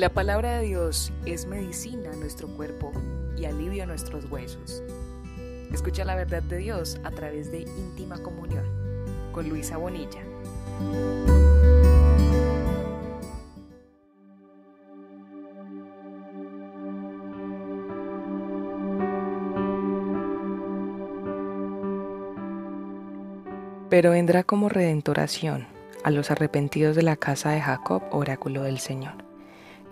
La palabra de Dios es medicina a nuestro cuerpo y alivio a nuestros huesos. Escucha la verdad de Dios a través de íntima comunión con Luisa Bonilla. Pero vendrá como redentoración a los arrepentidos de la casa de Jacob, oráculo del Señor.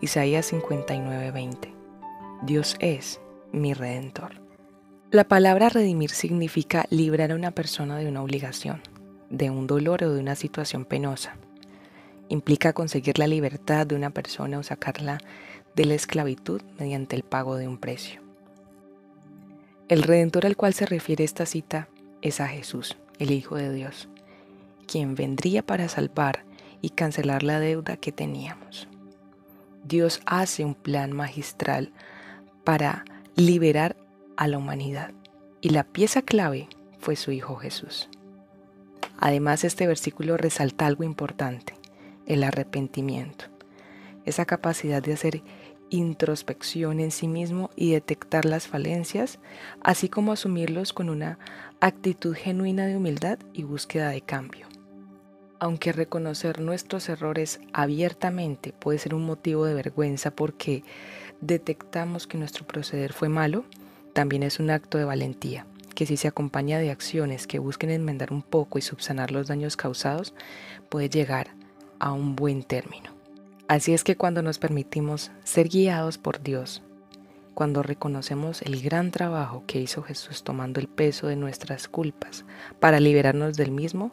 Isaías 59:20. Dios es mi redentor. La palabra redimir significa librar a una persona de una obligación, de un dolor o de una situación penosa. Implica conseguir la libertad de una persona o sacarla de la esclavitud mediante el pago de un precio. El redentor al cual se refiere esta cita es a Jesús, el Hijo de Dios, quien vendría para salvar y cancelar la deuda que teníamos. Dios hace un plan magistral para liberar a la humanidad y la pieza clave fue su Hijo Jesús. Además, este versículo resalta algo importante, el arrepentimiento, esa capacidad de hacer introspección en sí mismo y detectar las falencias, así como asumirlos con una actitud genuina de humildad y búsqueda de cambio. Aunque reconocer nuestros errores abiertamente puede ser un motivo de vergüenza porque detectamos que nuestro proceder fue malo, también es un acto de valentía, que si se acompaña de acciones que busquen enmendar un poco y subsanar los daños causados, puede llegar a un buen término. Así es que cuando nos permitimos ser guiados por Dios, cuando reconocemos el gran trabajo que hizo Jesús tomando el peso de nuestras culpas para liberarnos del mismo,